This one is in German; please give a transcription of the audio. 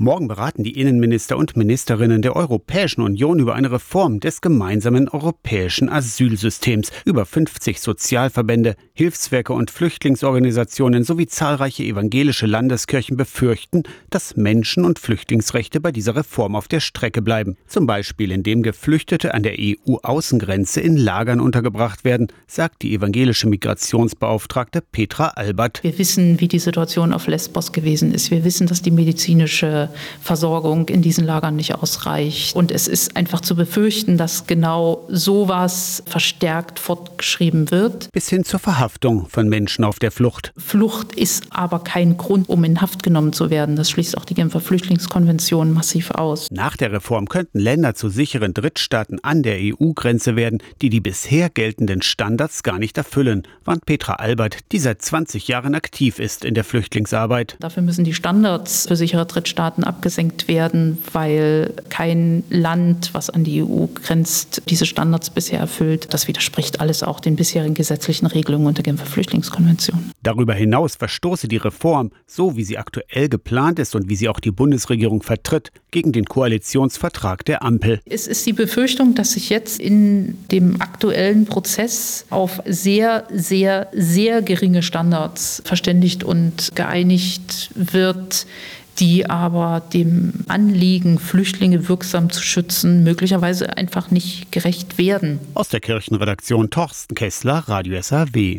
Morgen beraten die Innenminister und Ministerinnen der Europäischen Union über eine Reform des gemeinsamen europäischen Asylsystems. Über 50 Sozialverbände, Hilfswerke und Flüchtlingsorganisationen sowie zahlreiche evangelische Landeskirchen befürchten, dass Menschen- und Flüchtlingsrechte bei dieser Reform auf der Strecke bleiben. Zum Beispiel indem Geflüchtete an der EU-Außengrenze in Lagern untergebracht werden, sagt die evangelische Migrationsbeauftragte Petra Albert. Wir wissen, wie die Situation auf Lesbos gewesen ist. Wir wissen, dass die medizinische Versorgung in diesen Lagern nicht ausreicht. Und es ist einfach zu befürchten, dass genau sowas verstärkt fortgeschrieben wird. Bis hin zur Verhaftung von Menschen auf der Flucht. Flucht ist aber kein Grund, um in Haft genommen zu werden. Das schließt auch die Genfer Flüchtlingskonvention massiv aus. Nach der Reform könnten Länder zu sicheren Drittstaaten an der EU-Grenze werden, die die bisher geltenden Standards gar nicht erfüllen, warnt Petra Albert, die seit 20 Jahren aktiv ist in der Flüchtlingsarbeit. Dafür müssen die Standards für sichere Drittstaaten Staaten abgesenkt werden, weil kein Land, was an die EU grenzt, diese Standards bisher erfüllt. Das widerspricht alles auch den bisherigen gesetzlichen Regelungen unter Genfer Flüchtlingskonvention. Darüber hinaus verstoße die Reform, so wie sie aktuell geplant ist und wie sie auch die Bundesregierung vertritt, gegen den Koalitionsvertrag der Ampel. Es ist die Befürchtung, dass sich jetzt in dem aktuellen Prozess auf sehr, sehr, sehr geringe Standards verständigt und geeinigt wird, die aber dem Anliegen, Flüchtlinge wirksam zu schützen, möglicherweise einfach nicht gerecht werden. Aus der Kirchenredaktion Torsten Kessler, Radio SAW.